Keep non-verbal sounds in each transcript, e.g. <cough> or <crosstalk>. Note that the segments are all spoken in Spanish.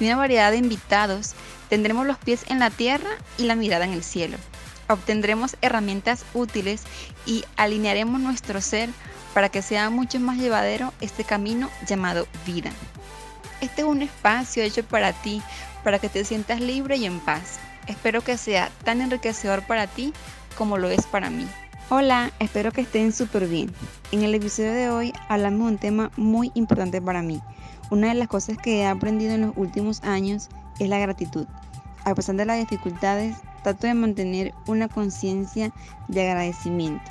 y una variedad de invitados, tendremos los pies en la tierra y la mirada en el cielo. Obtendremos herramientas útiles y alinearemos nuestro ser para que sea mucho más llevadero este camino llamado vida. Este es un espacio hecho para ti, para que te sientas libre y en paz. Espero que sea tan enriquecedor para ti como lo es para mí. Hola, espero que estén súper bien. En el episodio de hoy hablamos de un tema muy importante para mí una de las cosas que he aprendido en los últimos años es la gratitud. A pesar de las dificultades, trato de mantener una conciencia de agradecimiento.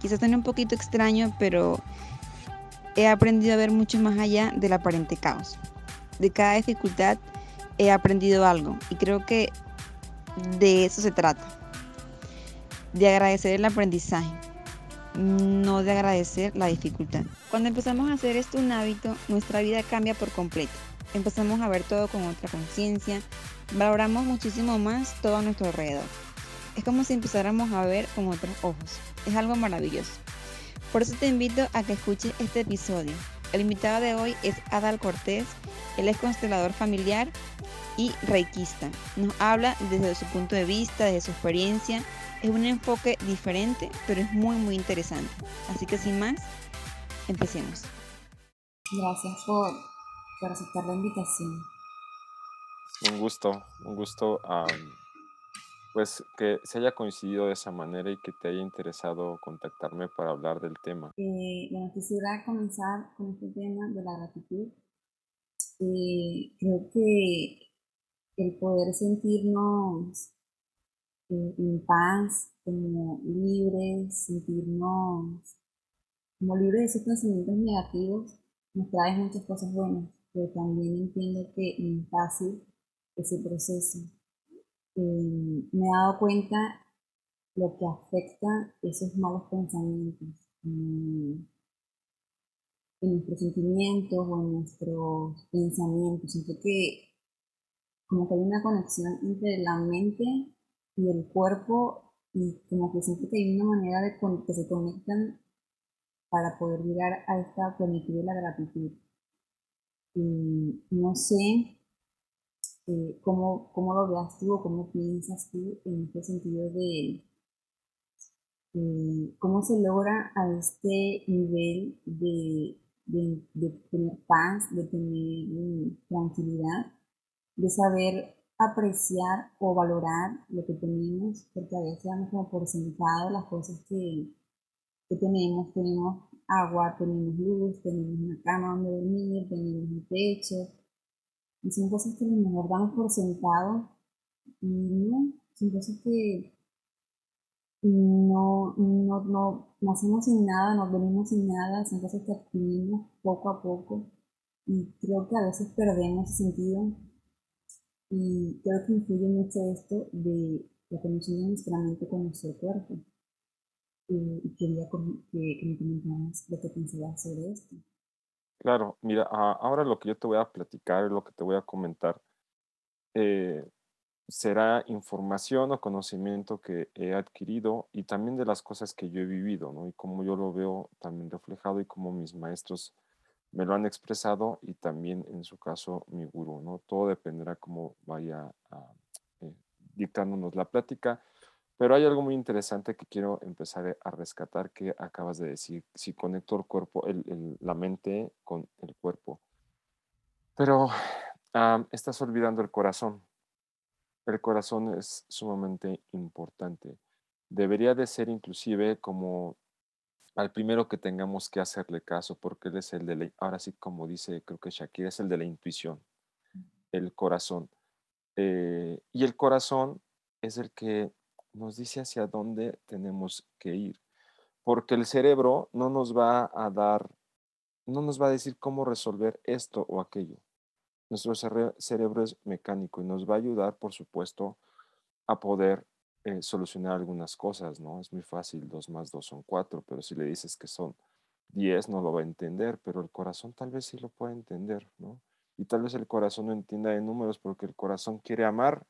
Quizás suene un poquito extraño, pero he aprendido a ver mucho más allá del aparente caos. De cada dificultad he aprendido algo y creo que de eso se trata. De agradecer el aprendizaje no de agradecer la dificultad. Cuando empezamos a hacer esto un hábito, nuestra vida cambia por completo. Empezamos a ver todo con otra conciencia, valoramos muchísimo más todo a nuestro alrededor. Es como si empezáramos a ver con otros ojos. Es algo maravilloso. Por eso te invito a que escuches este episodio. El invitado de hoy es Adal Cortés. Él es constelador familiar y reikista. Nos habla desde su punto de vista, desde su experiencia es un enfoque diferente, pero es muy, muy interesante. Así que sin más, empecemos. Gracias por, aceptar la invitación. Un gusto, un gusto pues que se haya coincidido de esa manera y que te haya interesado contactarme para hablar del tema. Eh, bueno, quisiera comenzar con este tema de la gratitud. Eh, creo que el poder sentirnos en paz, como libres, sentirnos como libres de esos pensamientos negativos, nos trae muchas cosas buenas, pero también entiendo que no es fácil ese proceso. Eh, me he dado cuenta lo que afecta esos malos pensamientos en nuestros sentimientos o en nuestros pensamientos. Siento que como que hay una conexión entre la mente y el cuerpo y como que siento que hay una manera de que se conectan para poder llegar a esta plenitud de la gratitud. Y no sé eh, cómo, cómo, lo veas tú o cómo piensas tú en este sentido de cómo se logra a este nivel de, de, tener paz, de tener tranquilidad, de saber apreciar o valorar lo que tenemos, porque a veces damos como por sentado las cosas que, que tenemos. Tenemos agua, tenemos luz, tenemos una cama donde dormir, tenemos un techo. Y son cosas que a lo mejor damos por sentado y no, son cosas que no, no, no, nacemos sin nada, nos venimos sin nada, son cosas que adquirimos poco a poco y creo que a veces perdemos sentido y creo que influye mucho esto de la conexión de nuestra mente con nuestro cuerpo. y quería que, me comentaras lo que pensabas sobre esto. Claro, mira, ahora lo que yo te voy a platicar, lo que te voy a comentar, eh, será información o conocimiento que he adquirido y también de las cosas que yo he vivido, ¿no? Y como yo lo veo también reflejado y como mis maestros me lo han expresado y también en su caso mi gurú, ¿no? Todo dependerá cómo vaya eh, dictándonos la plática, pero hay algo muy interesante que quiero empezar a rescatar que acabas de decir, si conecto el cuerpo, la mente con el cuerpo. Pero estás olvidando el corazón. El corazón es sumamente importante. Debería de ser inclusive como al primero que tengamos que hacerle caso, porque él es el de la, ahora sí como dice, creo que Shakira es el de la intuición, el corazón. Eh, y el corazón es el que nos dice hacia dónde tenemos que ir, porque el cerebro no nos va a dar, no nos va a decir cómo resolver esto o aquello. Nuestro cerebro es mecánico y nos va a ayudar, por supuesto, a poder eh, solucionar algunas cosas, ¿no? Es muy fácil, dos más dos son cuatro, pero si le dices que son diez, no lo va a entender, pero el corazón tal vez sí lo puede entender, ¿no? Y tal vez el corazón no entienda de números porque el corazón quiere amar,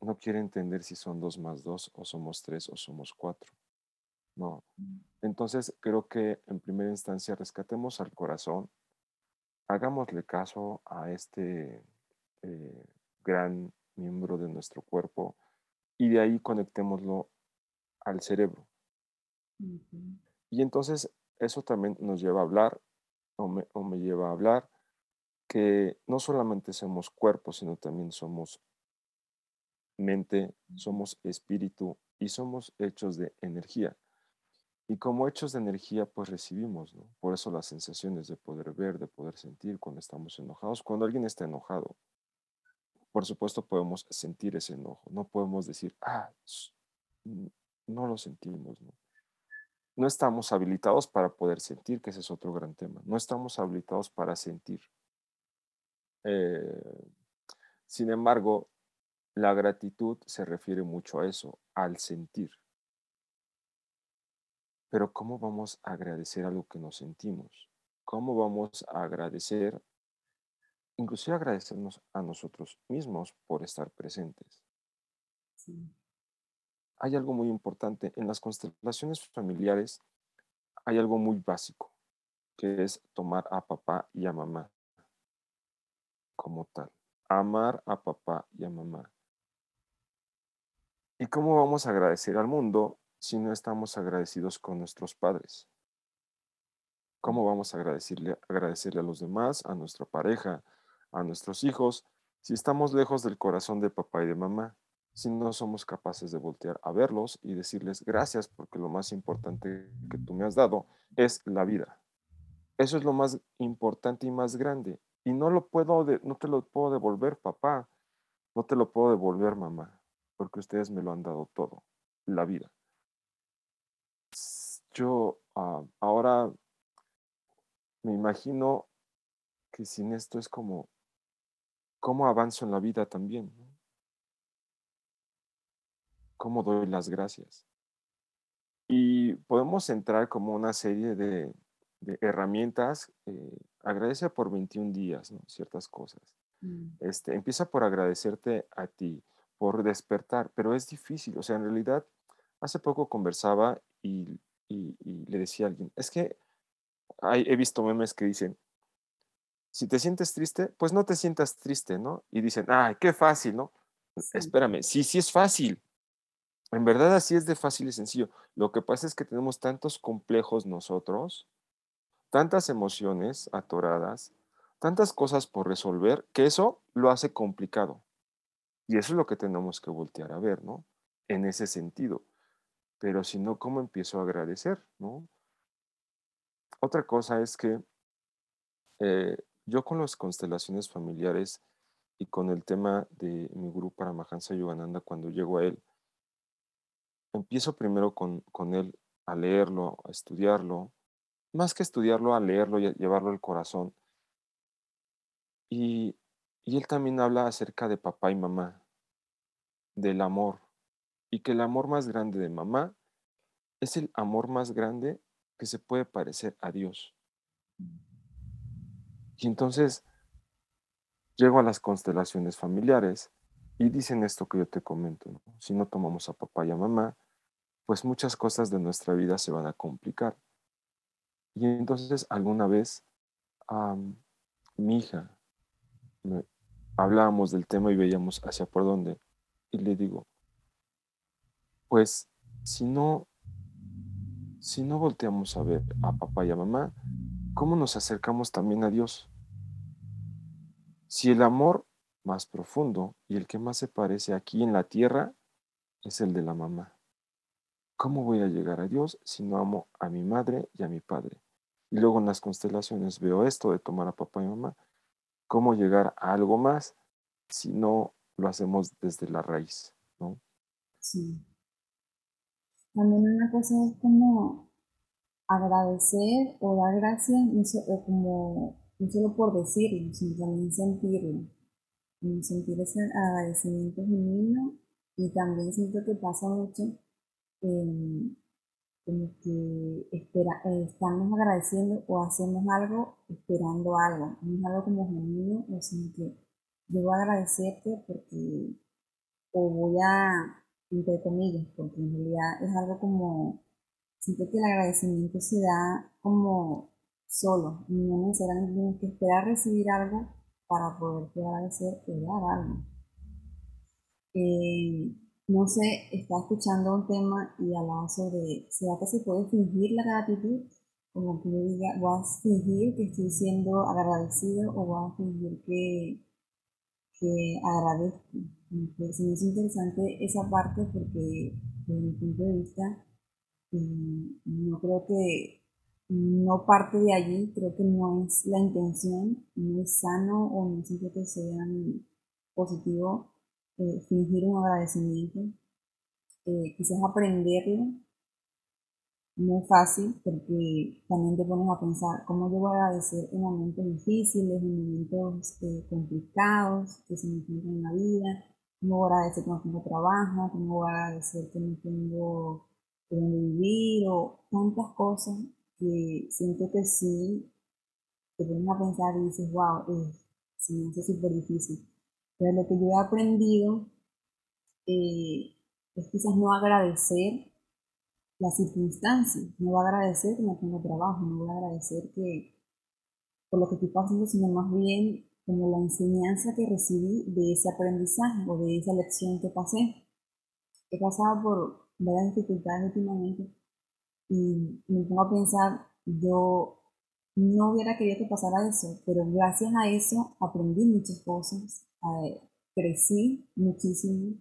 no quiere entender si son dos más dos o somos tres o somos cuatro. No. Mm. Entonces creo que en primera instancia rescatemos al corazón, hagámosle caso a este eh, gran miembro de nuestro cuerpo y de ahí conectémoslo al cerebro. Y entonces eso también nos lleva a hablar, o me, o me lleva a hablar, que no solamente somos cuerpo, sino también somos mente, somos espíritu y somos hechos de energía. Y como hechos de energía, pues recibimos, ¿no? Por eso las sensaciones de poder ver, de poder sentir cuando estamos enojados. Cuando alguien está enojado, por supuesto podemos sentir ese enojo. No podemos decir, ah, no lo sentimos, ¿no? No estamos habilitados para poder sentir, que ese es otro gran tema. No estamos habilitados para sentir. Eh, sin embargo, la gratitud se refiere mucho a eso, al sentir. Pero ¿cómo vamos a agradecer algo que nos sentimos? ¿Cómo vamos a agradecer, inclusive agradecernos a nosotros mismos por estar presentes? Hay algo muy importante. En las constelaciones familiares hay algo muy básico, que es tomar a papá y a mamá como tal. Amar a papá y a mamá. ¿Y cómo vamos a agradecer al mundo si no estamos agradecidos con nuestros padres? ¿Cómo vamos a agradecerle, agradecerle a los demás, a nuestra pareja, a nuestros hijos, si estamos lejos del corazón de papá y de mamá? Si no somos capaces de voltear a verlos y decirles gracias porque lo más importante que tú me has dado es la vida. Eso es lo más importante y más grande. Y no lo puedo, no te lo puedo devolver, papá. No te lo puedo devolver, mamá, porque ustedes me lo han dado todo, la vida yo ah, ahora me imagino que sin esto es como, ¿cómo avanzo en la vida también? ¿Cómo doy las gracias? Y podemos entrar como una serie de, herramientas. Eh, agradece por 21 días, ¿no? Ciertas cosas. Mm. Este, empieza por agradecerte a ti, por despertar, pero es difícil. O sea, en realidad, hace poco conversaba y y, le decía a alguien, es que hay, he visto memes que dicen, si te sientes triste, pues no te sientas triste, ¿no? Y dicen, ay, qué fácil, ¿no? Espérame, sí, sí es fácil. En verdad así es de fácil y sencillo. Lo que pasa es que tenemos tantos complejos nosotros, tantas emociones atoradas, tantas cosas por resolver, que eso lo hace complicado. Y eso es lo que tenemos que voltear a ver, ¿no? En ese sentido pero si no, ¿cómo empiezo a agradecer? ¿no? Otra cosa es que eh, yo con las constelaciones familiares y con el tema de mi grupo Paramahansa Yogananda, cuando llego a él, empiezo primero con, con él a leerlo, a estudiarlo, más que estudiarlo, a leerlo y a llevarlo al corazón. Y, y él también habla acerca de papá y mamá, del amor, y que el amor más grande de mamá es el amor más grande que se puede parecer a Dios. Y entonces llego a las constelaciones familiares y dicen esto que yo te comento. Si no tomamos a papá y a mamá, pues muchas cosas de nuestra vida se van a complicar. Y entonces alguna vez mi hija hablábamos del tema y veíamos hacia por dónde. Y le digo, pues si no, si no volteamos a ver a papá y a mamá, ¿cómo nos acercamos también a Dios? Si el amor más profundo y el que más se parece aquí en la tierra es el de la mamá. ¿Cómo voy a llegar a Dios si no amo a mi madre y a mi padre? Y luego en las constelaciones veo esto de tomar a papá y mamá. ¿Cómo llegar a algo más si no lo hacemos desde la raíz? ¿no? Sí. También una cosa es como agradecer o dar gracias, como no solo por decirlo, sino también sentirlo, sentir ese agradecimiento genuino. Y también siento que pasa mucho en como que espera, eh, estamos agradeciendo o hacemos algo esperando algo, no es algo como genuino, o sino que yo voy a agradecerte porque, o voy a, entre comillas, porque en realidad es algo como, siento que el agradecimiento se da como solo, no necesariamente tienes que esperar recibir algo para poder agradecer o dar algo. Eh, no sé, estaba escuchando un tema y hablaba sobre, ¿será que se puede fingir la gratitud? Como que yo diga, voy a fingir que estoy siendo agradecido o voy a fingir que, que agradezco. Entonces, me es interesante esa parte porque, desde mi punto de vista, mm, no creo que no parte de allí, creo que no es la intención, no es sano o no siento que sea positivo eh, fingir un agradecimiento, eh, quizás aprenderlo, no es fácil porque también te pones a pensar cómo yo voy a agradecer en momentos difíciles, en momentos eh, complicados que se me encuentran en la vida, cómo voy a agradecer que no tengo trabajo, cómo voy a agradecer que no tengo donde vivir o tantas cosas que siento que sí, te pones a pensar y dices, wow, eh, se me hace súper difícil. Pero lo que yo he aprendido eh, es quizás no agradecer las circunstancias, no voy a agradecer que no tengo trabajo, no voy a agradecer que por lo que estoy pasando, sino más bien como la enseñanza que recibí de ese aprendizaje o de esa lección que pasé. He pasado por varias dificultades últimamente y me pongo a pensar, yo no hubiera querido que pasara eso, pero gracias a eso aprendí muchas cosas, crecí muchísimo,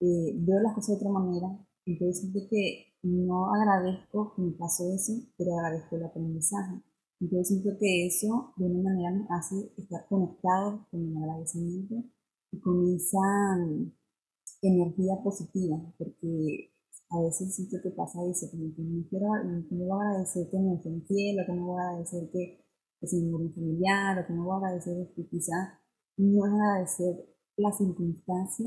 eh, veo las cosas de otra manera, entonces siento que no agradezco que me pasó eso, pero agradezco el aprendizaje. Entonces siento que eso de una manera me hace estar conectado con el agradecimiento y con esa mm, energía positiva, porque a veces siento que pasa eso, como que no quiero, no voy a agradecer que me fue infiel, o que no voy a agradecer que, que se murió un familiar, o que no voy a agradecer que quizás no es agradecer la circunstancia,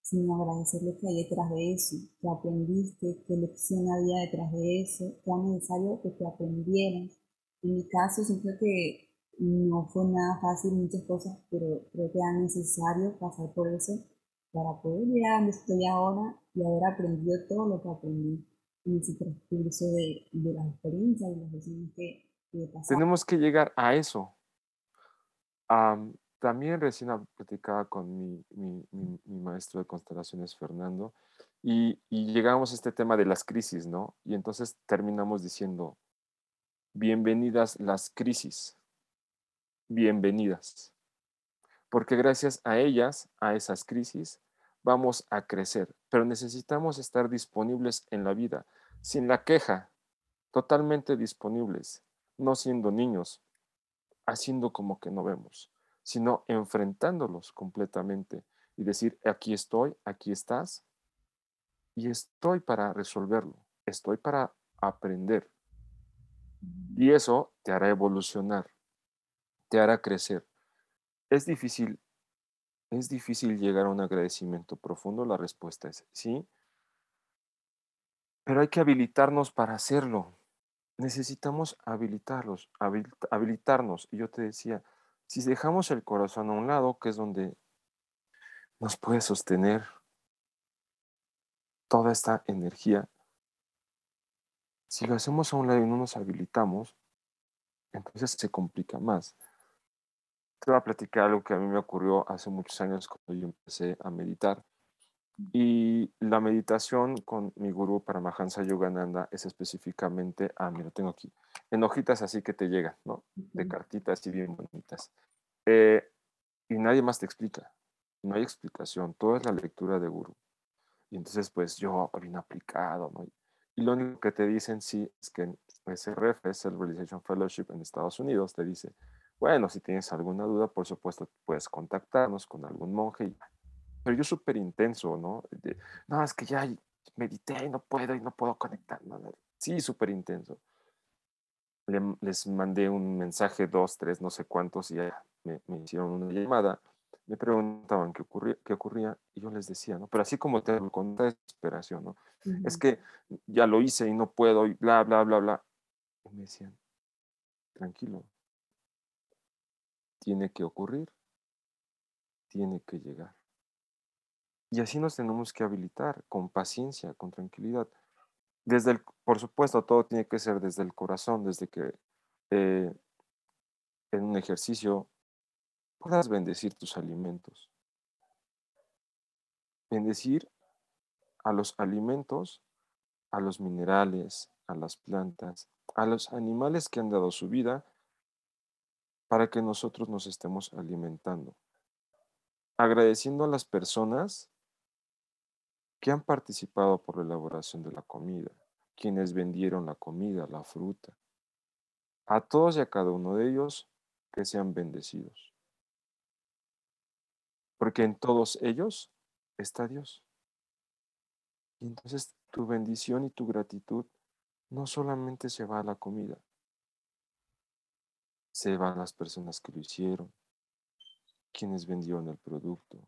sino agradecer lo que hay detrás de eso, que aprendiste, qué lección había detrás de eso, qué era necesario que te aprendieras. En mi caso, siento que no fue nada fácil muchas cosas, pero creo que era necesario pasar por eso para poder llegar a donde estoy ahora y haber aprendido todo lo que aprendí en ese transcurso de, de las experiencias y las lecciones que, que Tenemos que llegar a eso, también recién platicaba con mi, mi, mi, maestro de constelaciones, Fernando, y, y, llegamos a este tema de las crisis, ¿no? Y entonces terminamos diciendo, bienvenidas las crisis, bienvenidas, porque gracias a ellas, a esas crisis, vamos a crecer, pero necesitamos estar disponibles en la vida, sin la queja, totalmente disponibles, no siendo niños, haciendo como que no vemos sino enfrentándolos completamente y decir, aquí estoy, aquí estás, y estoy para resolverlo, estoy para aprender. Y eso te hará evolucionar, te hará crecer. Es difícil, es difícil llegar a un agradecimiento profundo, la respuesta es sí, pero hay que habilitarnos para hacerlo. Necesitamos habilitarlos, habilitarnos. Y yo te decía, si dejamos el corazón a un lado, que es donde nos puede sostener toda esta energía, si lo hacemos a un lado y no nos habilitamos, entonces se complica más. Te voy a platicar algo que a mí me ocurrió hace muchos años cuando yo empecé a meditar. Y la meditación con mi gurú Paramahansa Yogananda es específicamente, ah, mira, tengo aquí, en hojitas así que te llegan, ¿no? De cartitas y bien bonitas. Eh, y nadie más te explica, no hay explicación, todo es la lectura de gurú. Y entonces, pues yo bien aplicado, ¿no? Y lo único que te dicen, sí, es que en SRF, es el Realization Fellowship en Estados Unidos, te dice, bueno, si tienes alguna duda, por supuesto, puedes contactarnos con algún monje pero yo súper intenso, ¿no? no, es que ya medité y no puedo y no puedo conectar. Sí, súper intenso. les mandé un mensaje, dos, tres, no sé cuántos, y ya me, hicieron una llamada, me preguntaban qué ocurría, qué ocurría, y yo les decía, ¿no? Pero así como te con desesperación, ¿no? Es que ya lo hice y no puedo, y bla, bla, bla, bla. Y me decían, tranquilo, tiene que ocurrir, tiene que llegar. Y así nos tenemos que habilitar con paciencia, con tranquilidad. Desde el, por supuesto, todo tiene que ser desde el corazón, desde que eh, en un ejercicio puedas bendecir tus alimentos. Bendecir a los alimentos, a los minerales, a las plantas, a los animales que han dado su vida para que nosotros nos estemos alimentando. Agradeciendo a las personas que han participado por la elaboración de la comida, quienes vendieron la comida, la fruta. A todos y a cada uno de ellos que sean bendecidos. Porque en todos ellos está Dios. Y entonces tu bendición y tu gratitud no solamente se va a la comida, se van las personas que lo hicieron, quienes vendieron el producto,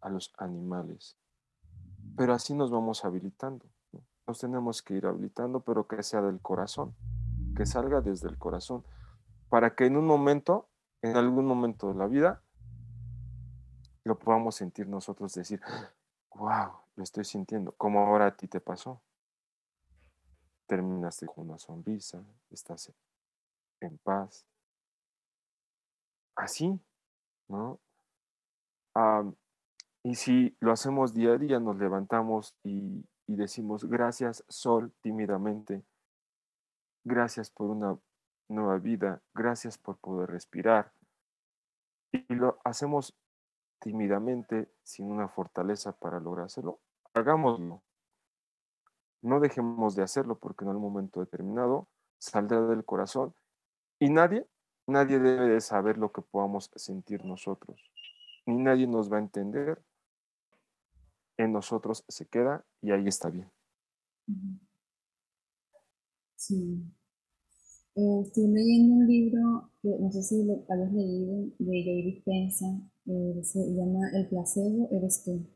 a los animales, pero así nos vamos habilitando. Nos tenemos que ir habilitando, pero que sea del corazón, que salga desde el corazón, para que en un momento, en algún momento de la vida, lo podamos sentir nosotros, decir, wow, lo estoy sintiendo, como ahora a ti te pasó. Terminaste con una sonrisa, estás en paz. Así, ¿no? Y si lo hacemos día a día, nos levantamos y, decimos gracias, Sol, tímidamente. Gracias por una nueva vida. Gracias por poder respirar. Y lo hacemos tímidamente, sin una fortaleza para lograrlo. Hagámoslo. No dejemos de hacerlo porque en algún momento determinado saldrá del corazón y nadie, nadie debe de saber lo que podamos sentir nosotros. Ni nadie nos va a entender en nosotros se queda y ahí está bien. Sí. Eh, estoy leyendo un libro que no sé si lo habéis leído, de David Spencer, eh, se llama El placebo eres tú.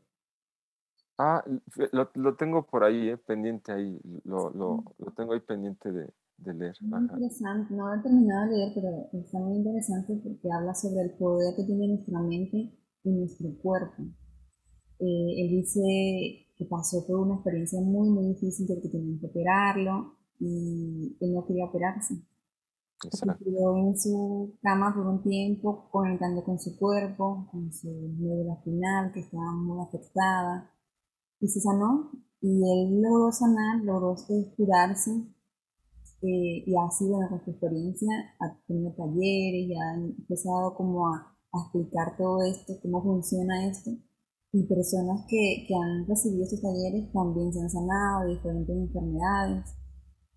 Ah, lo, lo tengo por ahí, eh, pendiente ahí, lo, lo, lo, tengo ahí pendiente de, de leer. Muy interesante, no he terminado de leer, pero está muy interesante porque habla sobre el poder que tiene nuestra mente y nuestro cuerpo. Eh, él dice que pasó por una experiencia muy, muy difícil de que tenían que operarlo y él no quería operarse. Se quedó en su cama por un tiempo, conectando con su cuerpo, con su médula final, que estaba muy afectada, y se sanó. Y él logró sanar, logró curarse, eh, y ha sido con su experiencia, ha tenido talleres, y ha empezado como a, a explicar todo esto, cómo funciona esto y personas que, que, han recibido estos talleres también se han sanado de diferentes enfermedades.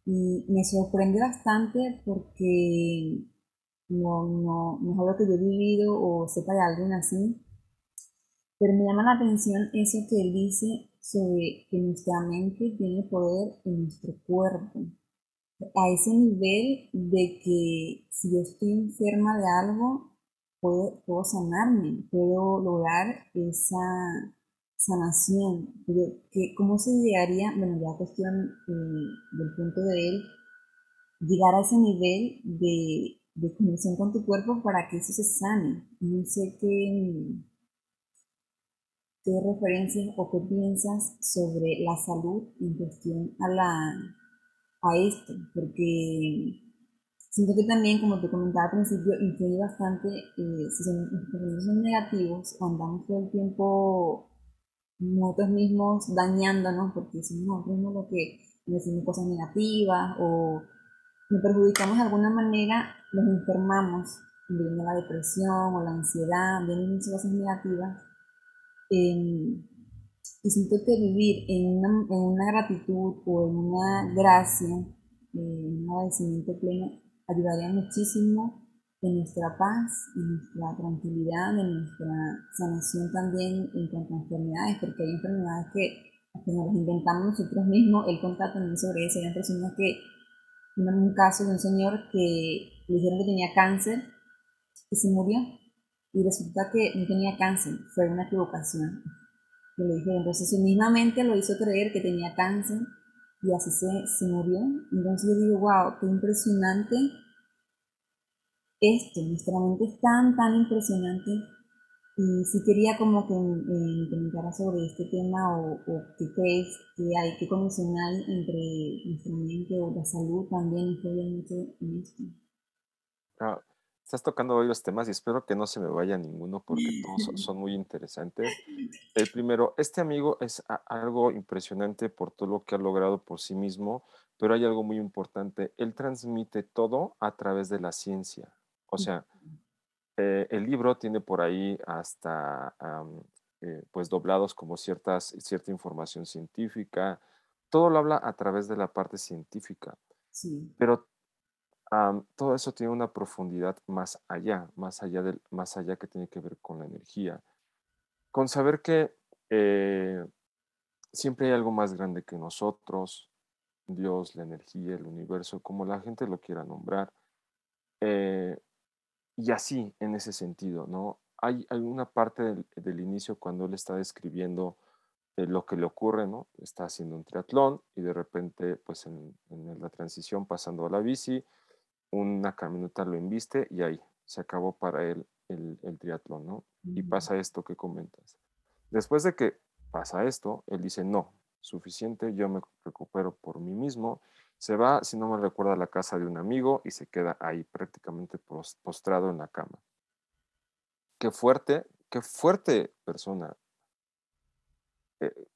Y me sorprende bastante porque no, no, no es algo que yo he vivido o sepa de alguien así, pero me llama la atención eso que él dice sobre que nuestra mente tiene poder en nuestro cuerpo. A ese nivel de que si yo estoy enferma de algo, puedo, puedo sanarme, puedo lograr esa sanación. Pero que, ¿cómo se llegaría, bueno, ya cuestión eh, del punto de él, llegar a ese nivel de, de conexión con tu cuerpo para que eso se sane? No sé qué, qué referencias o qué piensas sobre la salud en cuestión a, la, a esto, porque Siento que también, como te comentaba al principio, influye bastante eh, si son, son negativos andamos todo el tiempo nosotros mismos dañándonos porque somos nosotros mismos los que decimos cosas negativas o nos perjudicamos de alguna manera, nos enfermamos, viene la depresión o la ansiedad, vienen muchas cosas negativas. Em, y siento que vivir en una, en una gratitud o en una gracia, eh, en un agradecimiento pleno, ayudaría muchísimo en nuestra paz, en nuestra tranquilidad, en nuestra sanación también en cuanto a enfermedades, porque hay enfermedades que, nos las inventamos nosotros mismos, él contacto también sobre eso, hay personas que un caso de un señor que le dijeron que tenía cáncer y se murió. Y resulta que no tenía cáncer, fue una equivocación. Que le dijeron, entonces su misma mente lo hizo creer que tenía cáncer y así se, se murió. Entonces yo digo, wow, qué impresionante esto, nuestra mente es tan, tan impresionante. Y si quería como que me comentara sobre este tema o, o qué crees que hay, que condicional entre nuestra mente o la salud también influye mucho en esto. Ah, estás tocando varios temas y espero que no se me vaya ninguno porque todos son muy interesantes. <laughs> El primero, este amigo es algo impresionante por todo lo que ha logrado por sí mismo, pero hay algo muy importante. Él transmite todo a través de la ciencia. O sea, eh, el libro tiene por ahí hasta eh, pues doblados como ciertas, cierta información científica. Todo lo habla a través de la parte científica. Sí. Pero todo eso tiene una profundidad más allá, más allá, del, más allá que tiene que ver con la energía. Con saber que eh, siempre hay algo más grande que nosotros, Dios, la energía, el universo, como la gente lo quiera nombrar. Eh, y así, en ese sentido, ¿no? Hay, hay una parte del, inicio cuando él está describiendo eh, lo que le ocurre, ¿no? Está haciendo un triatlón y de repente, pues en, la transición pasando a la bici, una camioneta lo embiste y ahí se acabó para él el, el triatlón, ¿no? Y pasa esto que comentas. Después de que pasa esto, él dice, no, suficiente, yo me recupero por mí mismo se va, si no me recuerda, a la casa de un amigo y se queda ahí prácticamente postrado en la cama. Qué fuerte, qué fuerte persona. Eh,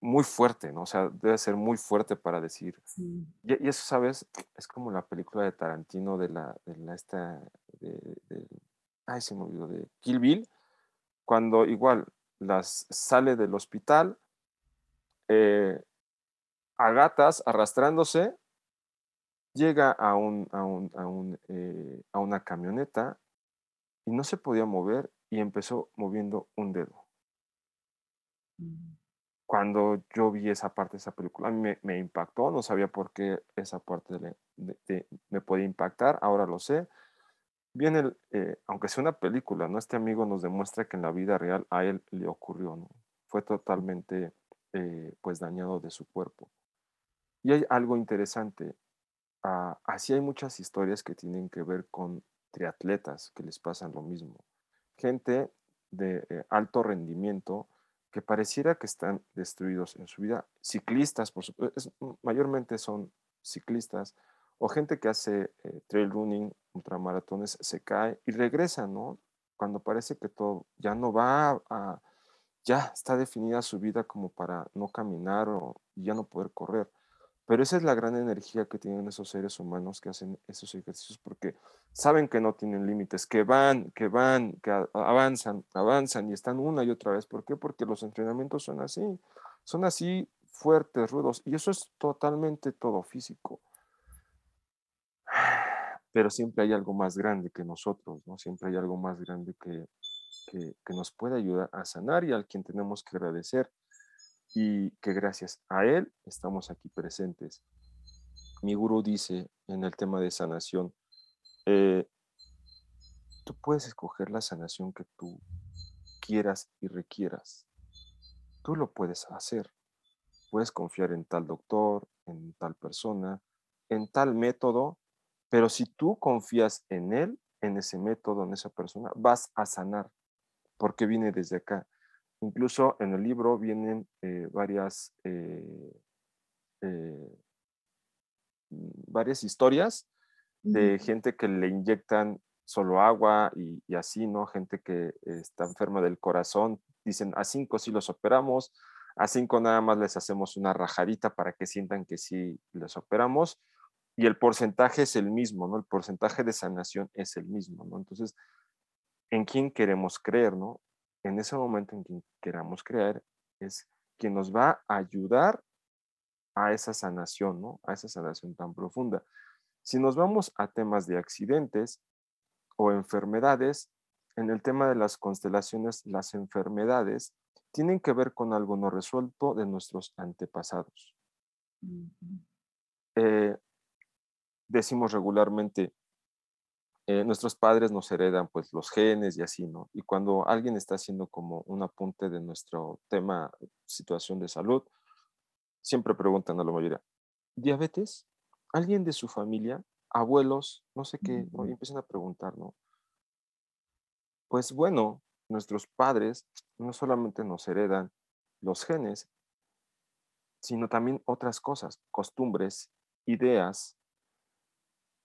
muy fuerte, ¿no? O sea, debe ser muy fuerte para decir. Y, eso, ¿sabes? Es como la película de Tarantino de la, de la esta, de, ay, se me olvidó, de Kill Bill, cuando igual las sale del hospital, eh, a gatas arrastrándose, llega a, un, a, un, eh, a, una camioneta y no se podía mover y empezó moviendo un dedo. Mm. Cuando yo vi esa parte de esa película, a mí me, impactó, no sabía por qué esa parte me podía impactar, ahora lo sé. Viene, eh, aunque sea una película, ¿no? Este amigo nos demuestra que en la vida real a él le ocurrió, ¿no? Fue totalmente, eh, pues, dañado de su cuerpo. Y hay algo interesante. Ah, así hay muchas historias que tienen que ver con triatletas que les pasan lo mismo. Gente de eh, alto rendimiento que pareciera que están destruidos en su vida. Ciclistas, por supuesto, mayormente son ciclistas o gente que hace eh, trail running, ultramaratones, se cae y regresa, ¿no? Cuando parece que todo ya no va a, ya está definida su vida como para no caminar o ya no poder correr. Pero esa es la gran energía que tienen esos seres humanos que hacen esos ejercicios porque saben que no tienen límites, que van, que van, que avanzan, avanzan y están una y otra vez. ¿Por qué? Porque los entrenamientos son así, son así fuertes, rudos y eso es totalmente todo físico. Pero siempre hay algo más grande que nosotros, ¿no? Siempre hay algo más grande que, que, que nos puede ayudar a sanar y al quien tenemos que agradecer y que gracias a Él estamos aquí presentes. Mi gurú dice en el tema de sanación, eh, tú puedes escoger la sanación que tú quieras y requieras. Tú lo puedes hacer. Puedes confiar en tal doctor, en tal persona, en tal método, pero si tú confías en él, en ese método, en esa persona, vas a sanar, porque viene desde acá. Incluso en el libro vienen eh, varias, eh, eh, varias historias de gente que le inyectan solo agua y, así, ¿no? Gente que está enferma del corazón. Dicen, a cinco sí los operamos, a cinco nada más les hacemos una rajadita para que sientan que sí les operamos. Y el porcentaje es el mismo, ¿no? El porcentaje de sanación es el mismo, ¿no? Entonces, ¿en quién queremos creer, ¿no? En ese momento en que queramos crear, es quien nos va a ayudar a esa sanación, ¿no? A esa sanación tan profunda. Si nos vamos a temas de accidentes o enfermedades, en el tema de las constelaciones, las enfermedades tienen que ver con algo no resuelto de nuestros antepasados. eh, decimos regularmente, eh, nuestros padres nos heredan pues los genes y así, ¿no? Y cuando alguien está haciendo como un apunte de nuestro tema, situación de salud, siempre preguntan a la mayoría, ¿diabetes? ¿Alguien de su familia? ¿Abuelos? No sé qué, ¿no? Y empiezan a preguntar, ¿no? Pues bueno, nuestros padres no solamente nos heredan los genes, sino también otras cosas, costumbres, ideas,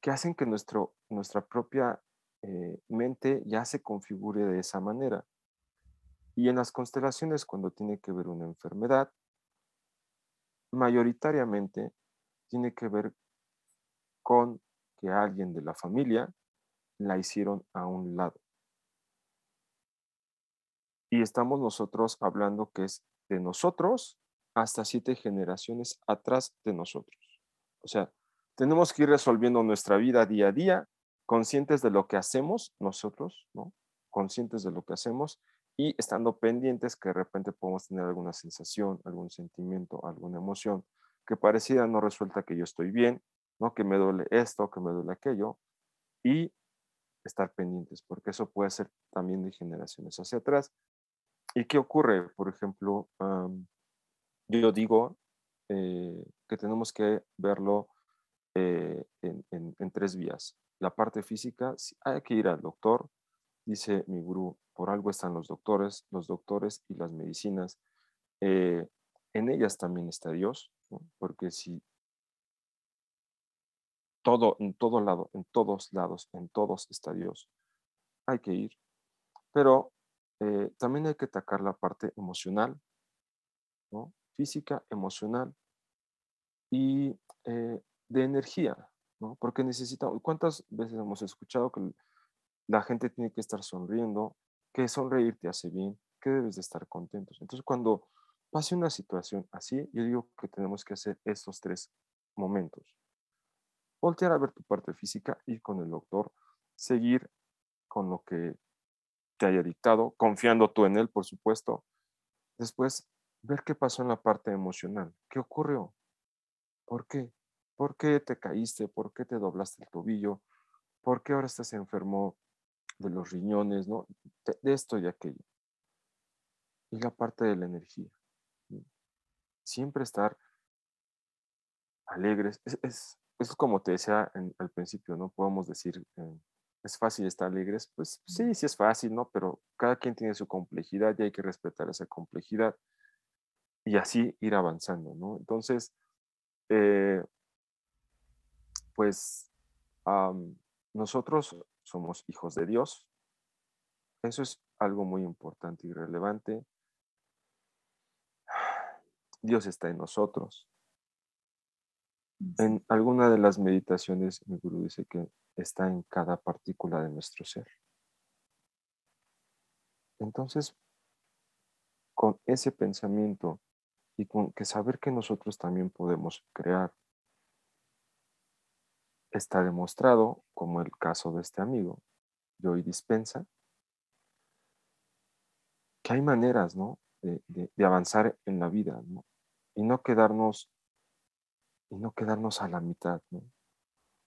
que hacen que nuestra propia eh, mente ya se configure de esa manera. Y en las constelaciones, cuando tiene que ver una enfermedad, mayoritariamente tiene que ver con que alguien de la familia la hicieron a un lado. Y estamos nosotros hablando que es de nosotros hasta siete generaciones atrás de nosotros. O sea, tenemos que ir resolviendo nuestra vida día a día, conscientes de lo que hacemos nosotros, ¿no? Conscientes de lo que hacemos y estando pendientes que de repente podemos tener alguna sensación, algún sentimiento, alguna emoción que pareciera no resuelta que yo estoy bien, ¿no? Que me duele esto, que me duele aquello y estar pendientes, porque eso puede ser también de generaciones hacia atrás. ¿Y qué ocurre? Por ejemplo, yo digo eh, que tenemos que verlo eh, en, tres vías. La parte física, hay que ir al doctor, dice mi gurú, por algo están los doctores, los doctores y las medicinas. Eh, en ellas también está Dios, porque si todo, en todo lado, en todos lados, en todos está Dios, hay que ir. Pero también hay que atacar la parte emocional, ¿no? física, emocional y eh, de energía, ¿no? Porque necesitamos, ¿cuántas veces hemos escuchado que la gente tiene que estar sonriendo, que sonreír te hace bien, que debes de estar contentos? Entonces, cuando pase una situación así, yo digo que tenemos que hacer estos tres momentos. Voltear a ver tu parte física, ir con el doctor, seguir con lo que te haya dictado, confiando tú en él, por supuesto. Después, ver qué pasó en la parte emocional. ¿Qué ocurrió? ¿Por qué? ¿Por qué te caíste? ¿Por qué te doblaste el tobillo? ¿Por qué ahora estás enfermo de los riñones? ¿no? De, esto y aquello. Y la parte de la energía. Siempre estar alegres. Es, como te decía al principio, ¿no? Podemos decir, eh, ¿es fácil estar alegres? Pues sí, sí es fácil, ¿no? Pero cada quien tiene su complejidad y hay que respetar esa complejidad y así ir avanzando, ¿no? Entonces, eh, pues nosotros somos hijos de Dios. Eso es algo muy importante y relevante. Dios está en nosotros. En alguna de las meditaciones, mi gurú dice que está en cada partícula de nuestro ser. Entonces, con ese pensamiento y con que saber que nosotros también podemos crear. Está demostrado, como el caso de este amigo, Joy Dispensa, que hay maneras, ¿no? De, avanzar en la vida, ¿no? Y no quedarnos, y no quedarnos a la mitad, ¿no?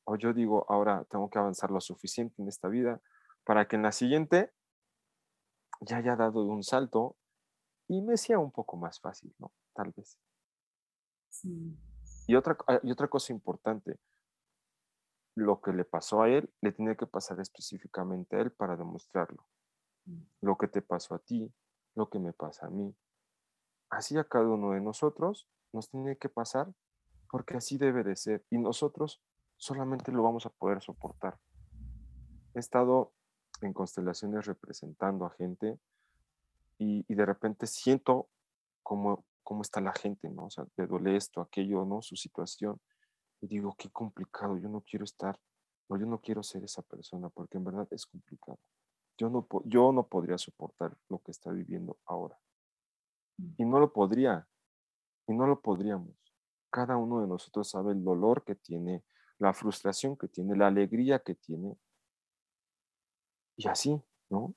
O yo digo, ahora tengo que avanzar lo suficiente en esta vida para que en la siguiente ya haya dado un salto y me sea un poco más fácil, ¿no? tal vez. Y, otra, ah, y otra cosa importante, lo que le pasó a él, le tiene que pasar específicamente a él para demostrarlo. Mm. Lo que te pasó a ti, lo que me pasa a mí. Así a cada uno de nosotros nos tiene que pasar porque así debe de ser. Y nosotros solamente lo vamos a poder soportar. He estado en constelaciones representando a gente y, y de repente siento como cómo está la gente, ¿no? O sea, le duele esto, aquello, ¿no? Su situación. Y digo, qué complicado, yo no quiero estar, no, yo no quiero ser esa persona, porque en verdad es complicado. Yo no, yo no podría soportar lo que está viviendo ahora. Mm. Y no lo podría, y no lo podríamos. Cada uno de nosotros sabe el dolor que tiene, la frustración que tiene, la alegría que tiene. Y así, ¿no?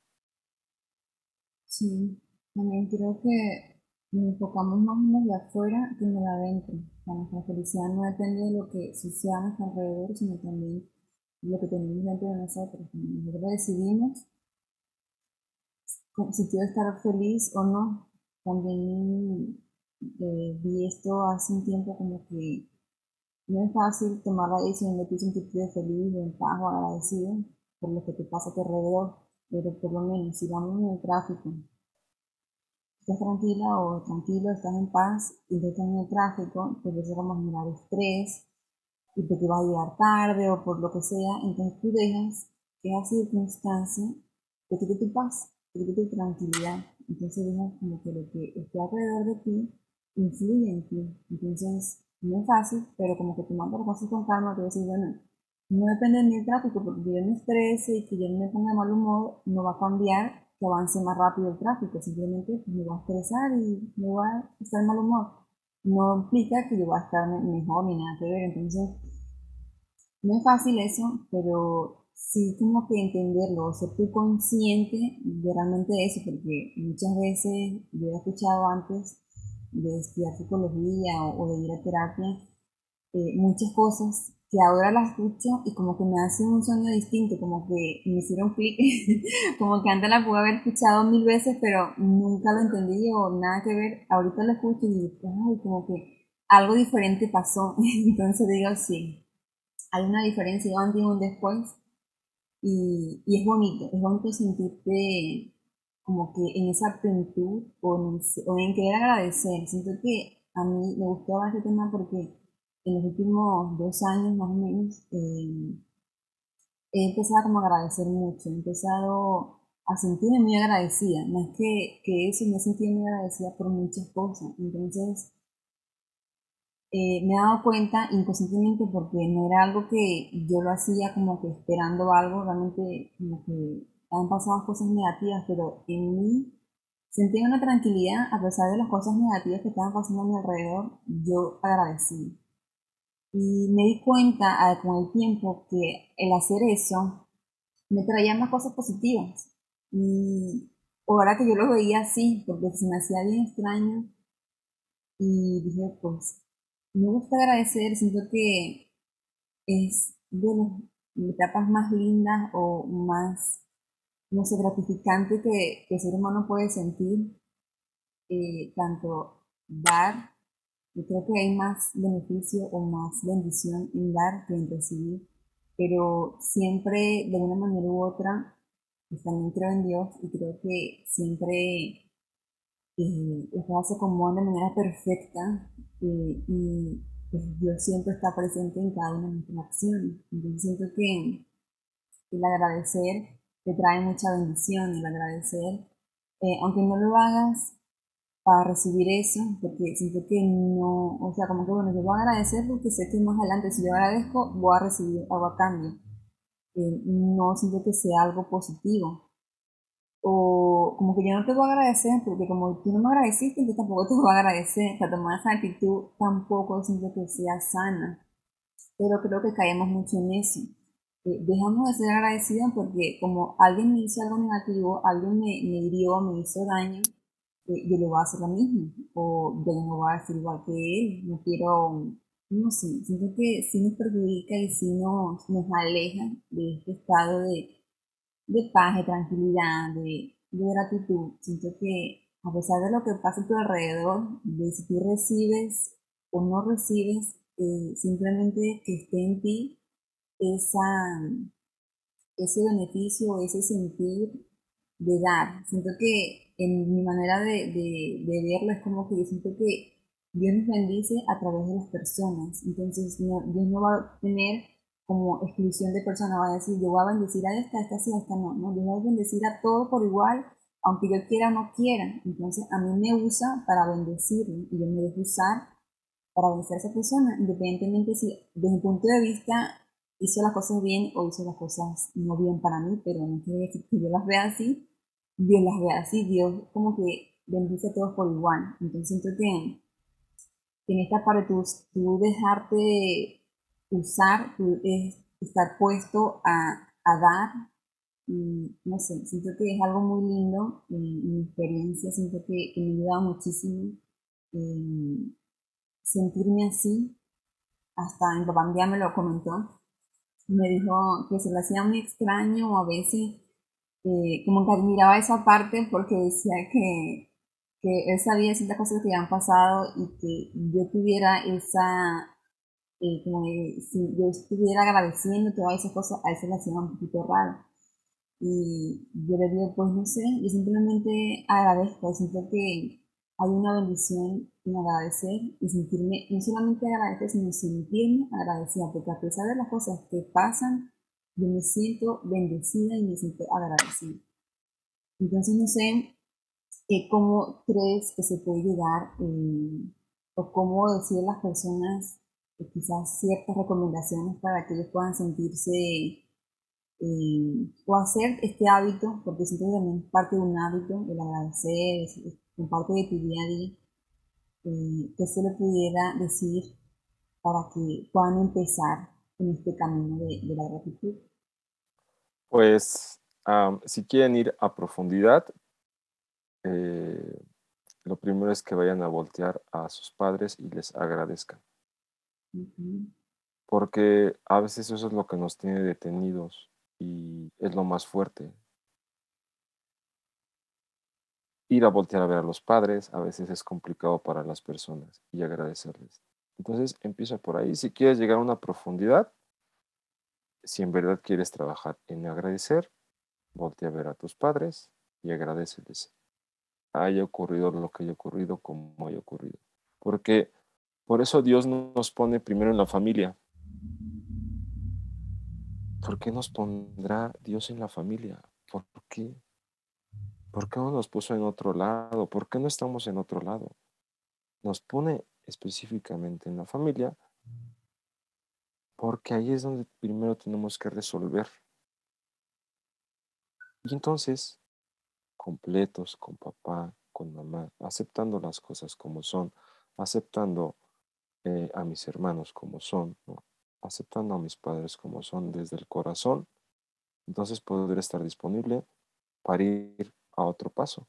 Sí, también creo que nos enfocamos más en lo de afuera que en lo de adentro. Nuestra felicidad no depende de lo que suceda a nuestro alrededor, sino también lo que tenemos dentro de nosotros. Nosotros decidimos si quiero estar feliz o no. También eh, vi esto hace un tiempo como que no es fácil tomar la decisión de sentirte feliz, en paz agradecido por lo que te pasa a tu alrededor, pero por lo menos si vamos en el tráfico estás tranquila o tranquilo, estás en paz y estás en el tráfico, te empieza a generar estrés y te vas a llegar tarde o por lo que sea, entonces tú dejas que esa circunstancia te quite tu paz, te quite tu tranquilidad. Entonces dejas como que lo que esté alrededor de ti influye en ti. Entonces no es fácil, pero como que tomando las cosas con calma, te decir, bueno, no depende de el tráfico, porque yo me estrese y que yo me ponga de mal humor, no va a cambiar que avance más rápido el tráfico, simplemente me va a estresar y me va a estar mal humor. No implica que yo voy a estar mejor ni nada que ver, entonces no es fácil eso, pero sí como que entenderlo, ser tú consciente de realmente eso, porque muchas veces yo he escuchado antes de estudiar psicología o, de ir a terapia, eh, muchas cosas que ahora la escucho y como que me hace un sonido distinto, como que me hicieron clic, <laughs> como que antes la pude haber escuchado mil veces, pero nunca lo entendí o nada que ver. Ahorita la escucho y como que algo diferente pasó. <laughs> Entonces digo, sí, hay una diferencia antes y un después. Y, y, es bonito, es bonito sentirte como que en esa plenitud o en, o en querer agradecer. Siento que a mí me de este tema porque en los últimos dos años más o menos, eh, he empezado como a agradecer mucho, he empezado a sentirme muy agradecida, más que, que eso, me he sentido muy agradecida por muchas cosas. Entonces, eh, me he dado cuenta inconscientemente porque no era algo que yo lo hacía como que esperando algo, realmente como que han pasado cosas negativas, pero en mí sentía una tranquilidad a pesar de las cosas negativas que estaban pasando a mi alrededor, yo agradecí. Y me di cuenta ah, con el tiempo que el hacer eso me traía más cosas positivas. Y ahora que yo lo veía así, porque se me hacía bien extraño, y dije, pues, me gusta agradecer, siento que es de las etapas más lindas o más, no sé, gratificante que, el ser humano puede sentir, eh, tanto dar yo creo que hay más beneficio o más bendición en dar que en recibir, pero siempre de una manera u otra, pues también creo en Dios y creo que siempre eh, cosas se acomodan de manera perfecta eh, y pues, Dios siempre está presente en cada una de nuestras acciones. Entonces siento que el agradecer te trae mucha bendición, el agradecer, eh, aunque no lo hagas para recibir eso, porque siento que no, o sea, como que bueno, yo voy a agradecer porque sé que más adelante si yo agradezco voy a recibir algo a cambio. Eh, no siento que sea algo positivo. O como que yo no te voy a agradecer porque como tú no me agradeciste, yo tampoco te voy a agradecer. O sea, tomar esa actitud tampoco siento que sea sana. Pero creo que caemos mucho en eso. Eh, dejamos de ser agradecidos porque como alguien me hizo algo negativo, alguien me, me hirió, me hizo daño, yo le voy a hacer lo mismo, o yo no voy a decir igual que él, no quiero, no sé, siento que sí nos perjudica y sí nos, nos aleja de este estado de, de paz, de tranquilidad, de, de gratitud. Siento que a pesar de lo que pasa a tu alrededor, de si tú recibes o no recibes, eh, simplemente que esté en ti esa, ese beneficio, ese sentir de dar. Siento que en mi manera de, de, de, verlo es como que yo siento que Dios nos bendice a través de las personas. Entonces, no, Dios no va a tener como exclusión de personas, va a decir, yo voy a bendecir a esta, a esta sí, a esta no. No, Dios va a bendecir a todo por igual, aunque yo quiera o no quiera. Entonces, a mí me usa para bendecirlo y yo me dejo usar para bendecir a esa persona, independientemente si desde mi punto de vista hizo las cosas bien o hizo las cosas no bien para mí, pero no quiere decir que yo las vea así, Dios las ve así, Dios como que bendice a todos por igual. Entonces siento que, en esta parte tú, tú dejarte usar, tú es estar puesto a, a, dar, y no sé, siento que es algo muy lindo en, mi experiencia, siento que, me ayuda muchísimo. sentirme así, hasta mi papá me lo comentó, me dijo que se le hacía muy extraño a veces, eh, como que admiraba esa parte porque decía que, que él sabía ciertas cosas que habían pasado y que yo tuviera esa, eh, como si yo estuviera agradeciendo todas esas cosas, a él se le hacía un poquito raro. Y yo le digo, pues no sé, yo simplemente agradezco, siento que hay una bendición en agradecer y sentirme, no solamente agradecer, sino sentirme agradecida, porque a pesar de las cosas que pasan, yo me siento bendecida y me siento agradecida. Entonces, no sé eh, cómo crees que se puede llegar eh, o cómo decir a las personas eh, quizás ciertas recomendaciones para que ellos puedan sentirse o hacer este hábito, porque siento que también es parte de un hábito, el agradecer, en parte de tu día a día, eh, ¿qué se le pudiera decir para que puedan empezar en este camino de, la gratitud? Pues si quieren ir a profundidad, eh, lo primero es que vayan a voltear a sus padres y les agradezcan. Porque a veces eso es lo que nos tiene detenidos y es lo más fuerte. ir a voltear a ver a los padres a veces es complicado para las personas y agradecerles. Entonces empieza por ahí. Si quieres llegar a una profundidad, si en verdad quieres trabajar en agradecer, voltea a ver a tus padres y agradeceles. Haya ocurrido lo que haya ocurrido, como haya ocurrido. Porque por eso Dios nos pone primero en la familia. ¿Por qué nos pondrá Dios en la familia? ¿Por qué? ¿Por qué no nos puso en otro lado? ¿Por qué no estamos en otro lado? Nos pone específicamente en la familia porque ahí es donde primero tenemos que resolver. Y entonces, completos con papá, con mamá, aceptando las cosas como son, aceptando eh, a mis hermanos como son, aceptando a mis padres como son desde el corazón, entonces poder estar disponible para ir a otro paso.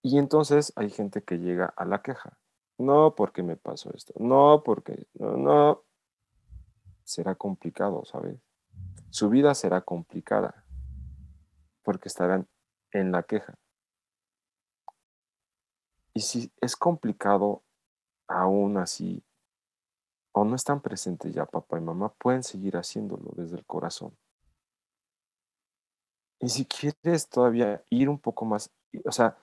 Y entonces hay gente que llega a la queja. No porque me pasó esto, no porque, no, no. Será complicado, ¿sabes? Su vida será complicada porque estarán en la queja. Y si es complicado, aún así, o no están presentes ya papá y mamá, pueden seguir haciéndolo desde el corazón. Y si quieres todavía ir un poco más, o sea,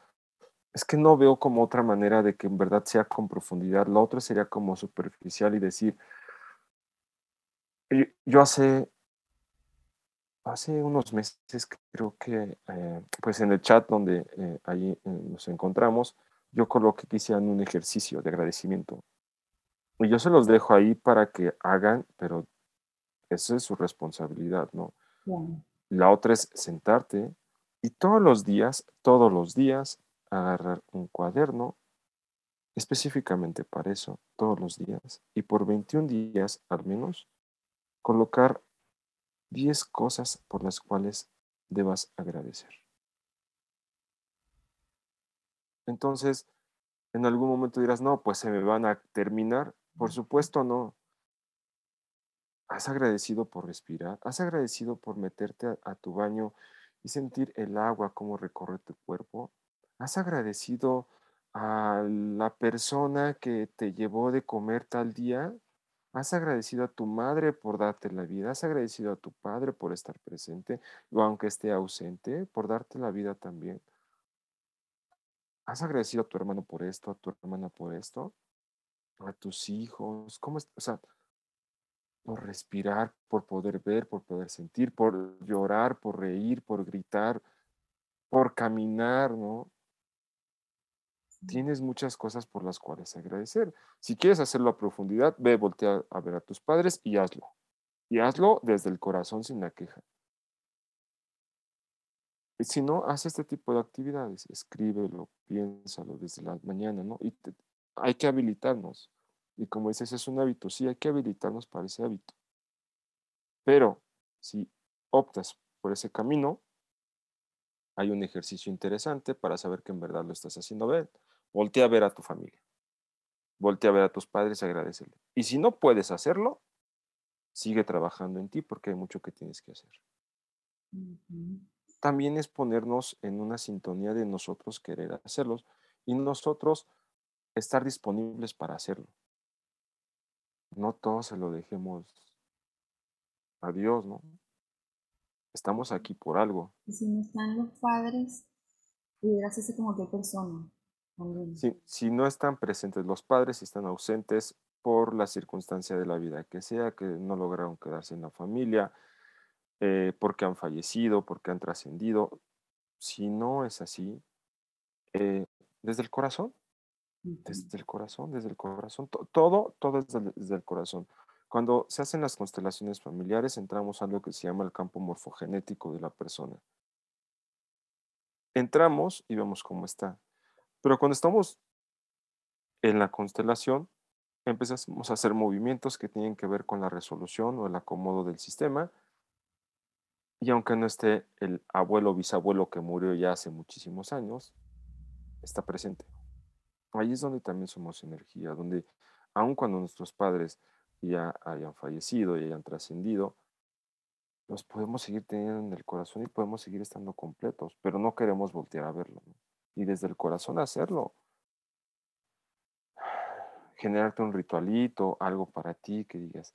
es que no veo como otra manera de que en verdad sea con profundidad. La otra sería como superficial y decir, yo hace, hace unos meses creo que, eh, pues en el chat donde eh, ahí eh, nos encontramos, yo coloqué que hicieran un ejercicio de agradecimiento. Y yo se los dejo ahí para que hagan, pero eso es su responsabilidad, ¿no? La otra es sentarte y todos los días, todos los días, agarrar un cuaderno específicamente para eso, todos los días, y por 21 días al menos, colocar 10 cosas por las cuales debas agradecer. Entonces, en algún momento dirás, no, pues se me van a terminar. Por supuesto, no. ¿Has agradecido por respirar? ¿Has agradecido por meterte a, tu baño y sentir el agua como recorre tu cuerpo? ¿Has agradecido a la persona que te llevó de comer tal día? ¿Has agradecido a tu madre por darte la vida? ¿Has agradecido a tu padre por estar presente o aunque esté ausente, por darte la vida también? ¿Has agradecido a tu hermano por esto, a tu hermana por esto? ¿A tus hijos? ¿Cómo? O sea, por respirar, por poder ver, por poder sentir, por llorar, por reír, por gritar, por caminar, ¿no? Tienes muchas cosas por las cuales agradecer. Si quieres hacerlo a profundidad, ve, voltea a ver a tus padres y hazlo. Y hazlo desde el corazón sin la queja. Y si no, haz este tipo de actividades, escríbelo, piénsalo desde la mañana, ¿no? Y hay que habilitarnos. Y como dices, es un hábito, sí, hay que habilitarnos para ese hábito. Pero si optas por ese camino, hay un ejercicio interesante para saber que en verdad lo estás haciendo bien. Voltea a ver a tu familia. voltea a ver a tus padres y agradecele. Y si no puedes hacerlo, sigue trabajando en ti porque hay mucho que tienes que hacer. También es ponernos en una sintonía de nosotros querer hacerlos y nosotros estar disponibles para hacerlo. No todo se lo dejemos a Dios, ¿no? Estamos aquí por algo. Y si no están los padres, hacerse como qué persona. Si, si no están presentes los padres, si están ausentes por la circunstancia de la vida que sea, que no lograron quedarse en la familia, eh, porque han fallecido, porque han trascendido. Si no es así, eh, desde el corazón, desde el corazón, desde el corazón, todo, todo es desde el corazón. Cuando se hacen las constelaciones familiares, entramos a lo que se llama el campo morfogenético de la persona. Entramos y vemos cómo está. Pero cuando estamos en la constelación, empezamos a hacer movimientos que tienen que ver con la resolución o el acomodo del sistema. Y aunque no esté el abuelo o bisabuelo que murió ya hace muchísimos años, está presente. Ahí es donde también somos energía, donde aun cuando nuestros padres ya hayan fallecido y hayan trascendido, los podemos seguir teniendo en el corazón y podemos seguir estando completos, pero no queremos voltear a verlo. Y desde el corazón hacerlo. <sighs> Generarte un ritualito, algo para ti que digas,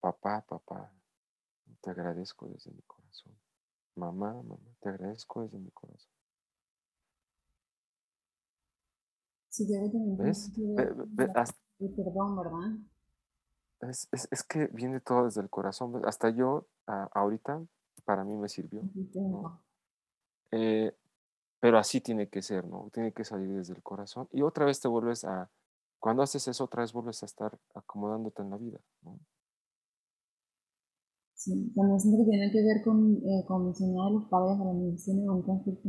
papá, papá, te agradezco desde mi corazón. Mamá, mamá, te agradezco desde mi corazón. Sí, debe tener ¿Ves? perdón, ¿verdad? Es, es, es, que viene todo desde el corazón. Hasta yo, ahorita, para mí me sirvió. Eh, pero así tiene que ser, ¿no? Tiene que salir desde el corazón. Y otra vez te vuelves a, cuando haces eso, otra vez vuelves a estar acomodándote en la vida, ¿no? Sí, también siento que tiene que ver con, eh, con el de los padres a la medicina, con conflicto.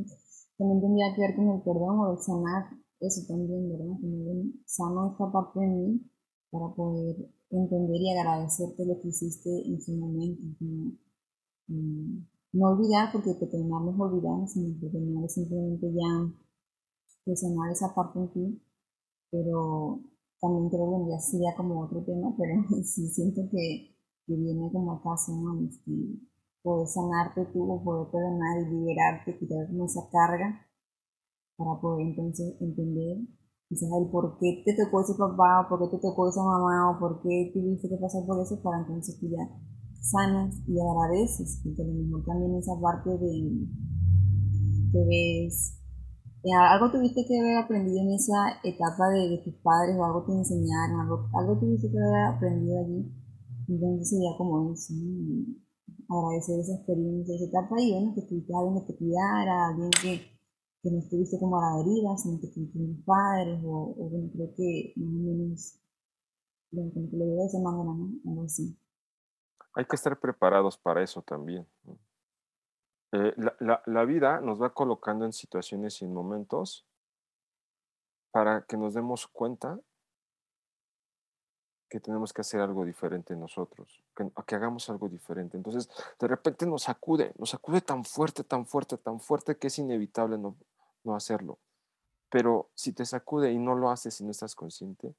También tendría que ver con el perdón o el sanar eso también, ¿verdad? Que sano esta parte de mí para poder entender y agradecerte lo que hiciste en su momento. Mm, no, olvidar, porque terminamos olvidando, sino terminar simplemente ya de sanar esa parte en ti, pero también creo que ya sería como otro tema, <laughs> pero sí siento que, que viene como a casa, ¿no? Este, poder sanarte tú, poder perdonar y liberarte, quitar esa carga para poder entonces entender quizás el por qué te tocó ese papá, o por qué te tocó esa mamá, o por qué tuviste que pasar por eso, para entonces tú ya sanas y agradeces, porque a lo mejor también esa parte de te ves, eh, algo tuviste que haber aprendido en esa etapa de, tus padres, o algo te enseñaron, algo, algo tuviste que haber aprendido allí, entonces sería como eso, agradecer esa experiencia, esa etapa y bueno, que tuviste a alguien que te cuidara, alguien que que no estuviste como a la deriva, sino que tuviste padres, o, o bueno, creo que más o menos, como que lo de esa manera, ¿no? Algo así. Hay que estar preparados para eso también. Eh, la, vida nos va colocando en situaciones y en momentos para que nos demos cuenta que tenemos que hacer algo diferente nosotros, que, que, hagamos algo diferente. Entonces, de repente nos sacude, nos sacude tan fuerte, tan fuerte, tan fuerte que es inevitable no, no hacerlo. Pero si te sacude y no lo haces y no estás consciente,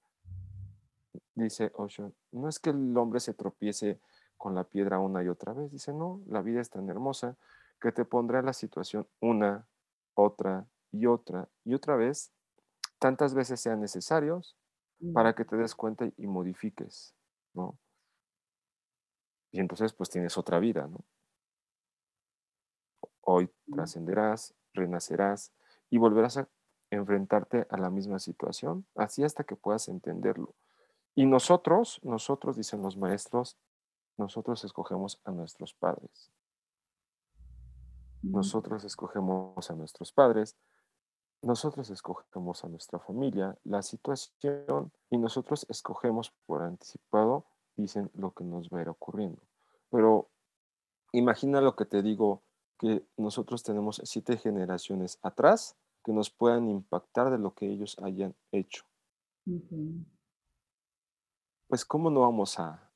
dice Osho, no es que el hombre se tropiece con la piedra una y otra vez, dice, no, la vida es tan hermosa que te pondrá la situación una, otra y otra y otra vez, tantas veces sean necesarios para que te des cuenta y modifiques, ¿no? Y entonces pues tienes otra vida, ¿no? Hoy trascenderás, renacerás, y volverás a enfrentarte a la misma situación, así hasta que puedas entenderlo. Y nosotros, nosotros, dicen los maestros, nosotros escogemos a nuestros padres. Nosotros escogemos a nuestros padres, nosotros escogemos a nuestra familia, la situación, y nosotros escogemos por anticipado, dicen, lo que nos va a ir ocurriendo. Pero imagina lo que te digo, que nosotros tenemos siete generaciones atrás que nos puedan impactar de lo que ellos hayan hecho. Pues cómo no vamos a,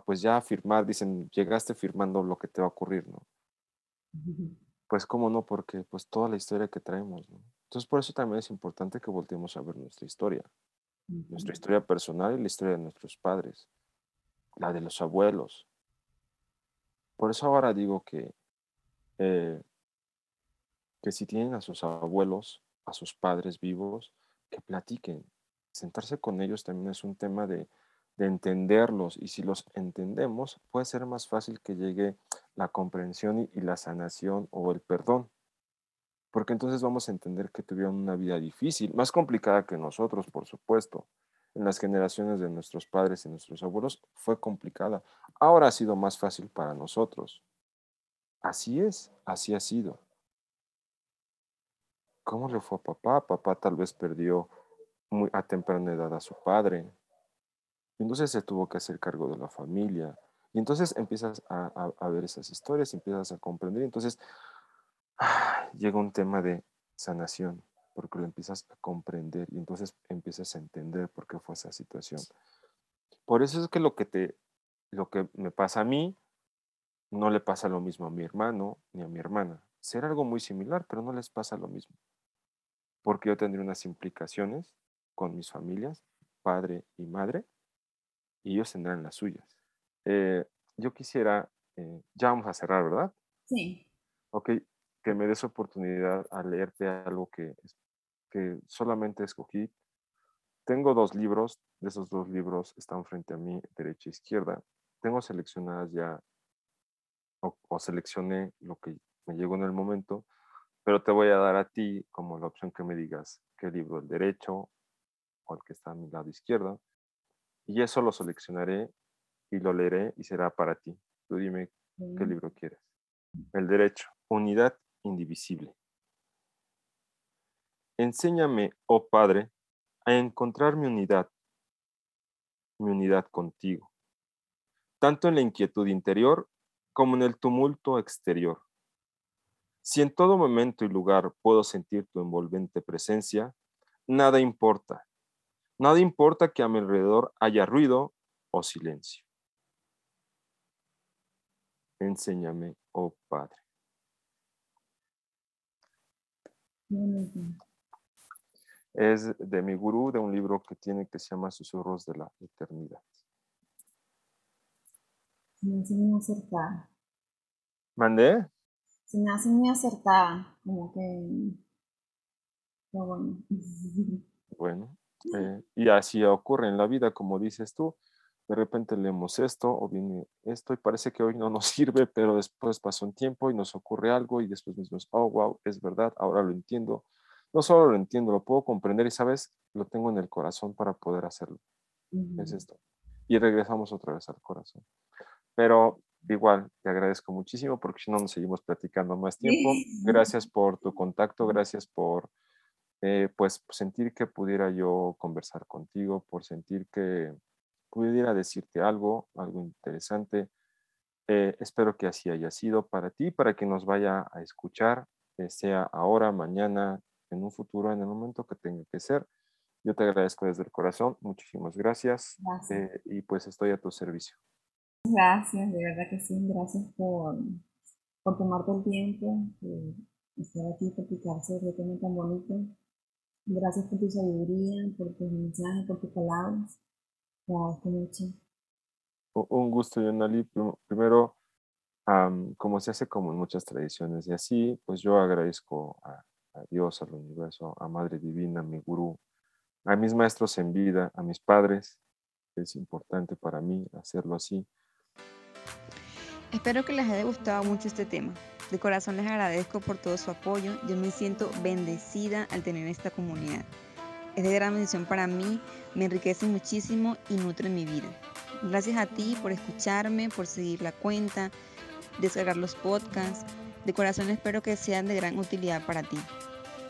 pues ya afirmar, dicen, llegaste firmando lo que te va a ocurrir, ¿no? Pues cómo no, porque pues toda la historia que traemos, ¿no? Entonces, por eso también es importante que volteemos a ver nuestra historia, nuestra historia personal y la historia de nuestros padres, la de los abuelos. Por eso ahora digo que, eh, que si tienen a sus abuelos, a sus padres vivos, que platiquen. Sentarse con ellos también es un tema de, de entenderlos y si los entendemos puede ser más fácil que llegue la comprensión y, la sanación o el perdón. Porque entonces vamos a entender que tuvieron una vida difícil, más complicada que nosotros, por supuesto. En las generaciones de nuestros padres y nuestros abuelos fue complicada. Ahora ha sido más fácil para nosotros. Así es, así ha sido. ¿Cómo le fue a papá? Papá tal vez perdió muy a temprana edad a su padre, entonces se tuvo que hacer cargo de la familia. Y entonces empiezas a, ver esas historias, empiezas a comprender. Entonces llega un tema de sanación, porque lo empiezas a comprender y entonces empiezas a entender por qué fue esa situación. Por eso es que lo que, te, lo que me pasa a mí no le pasa lo mismo a mi hermano ni a mi hermana. Será algo muy similar, pero no les pasa lo mismo. Porque yo tendré unas implicaciones con mis familias, padre y madre, y ellos tendrán las suyas. Eh, yo quisiera, eh, ya vamos a cerrar, ¿verdad? Sí. Ok, que me des oportunidad a leerte algo que, que solamente escogí. Tengo dos libros, de esos dos libros están frente a mí, derecha e izquierda. Tengo seleccionadas ya, o, o seleccioné lo que me llegó en el momento, pero te voy a dar a ti como la opción que me digas qué libro, el derecho o el que está a mi lado izquierdo y eso lo seleccionaré y lo leeré y será para ti. Tú dime qué libro quieres. El derecho, unidad indivisible. Enséñame, oh Padre, a encontrar mi unidad, mi unidad contigo, tanto en la inquietud interior como en el tumulto exterior. Si en todo momento y lugar puedo sentir tu envolvente presencia, nada importa, Nada importa que a mi alrededor haya ruido o silencio. Enséñame, oh Padre. Es de mi gurú, de un libro que tiene que se llama Susurros de la Eternidad. Se me hace muy acertada. ¿Mandé? Se me hace muy acertada, como que... bueno. Bueno, eh, y así ocurre en la vida, como dices tú. De repente leemos esto o viene esto y parece que hoy no nos <laughs> sirve, pero después pasa un tiempo y nos ocurre algo y después mismo oh, wow, es verdad, ahora lo entiendo. No solo lo entiendo, lo puedo comprender y, ¿sabes? Lo tengo en el corazón para poder hacerlo. Es esto. Y regresamos otra vez al corazón. Pero igual, te agradezco muchísimo porque si no nos seguimos platicando más tiempo. Gracias por tu <laughs> contacto, gracias por eh, pues sentir que pudiera yo conversar contigo, por sentir que pudiera decirte algo, algo interesante. Eh, espero que así haya sido para ti, para que nos vaya a escuchar, eh, sea ahora, mañana, en un futuro, en el momento que tenga que ser. Yo te agradezco desde el corazón, muchísimas gracias, y pues estoy a tu servicio. Gracias, de verdad que sí, gracias por, por tomarte el tiempo, de estar aquí, platicar sobre este tema tan bonito Gracias por tu sabiduría, por tus mensajes, por tus palabras. Te agradezco mucho. Un gusto, Yonali. Primero, como se hace como en muchas tradiciones y así, pues yo agradezco a, Dios, al universo, a Madre Divina, a mi gurú, a mis maestros en vida, a mis padres. Es importante para mí hacerlo así. Espero que les haya gustado mucho este tema. De corazón les agradezco por todo su apoyo. Yo me siento bendecida al tener esta comunidad. Es de gran bendición para mí, me enriquece muchísimo y nutre mi vida. Gracias a ti por escucharme, por seguir la cuenta, descargar los podcasts. De corazón espero que sean de gran utilidad para ti.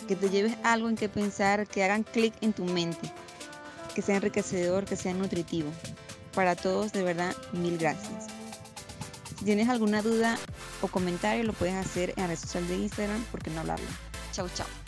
Que te lleves algo en que pensar, que hagan clic en tu mente, que sea enriquecedor, que sea nutritivo. Para todos, de verdad, mil gracias. Si tienes alguna duda o comentario, lo puedes hacer en la red social de Instagram, porque no hablarlo. Chau, chau.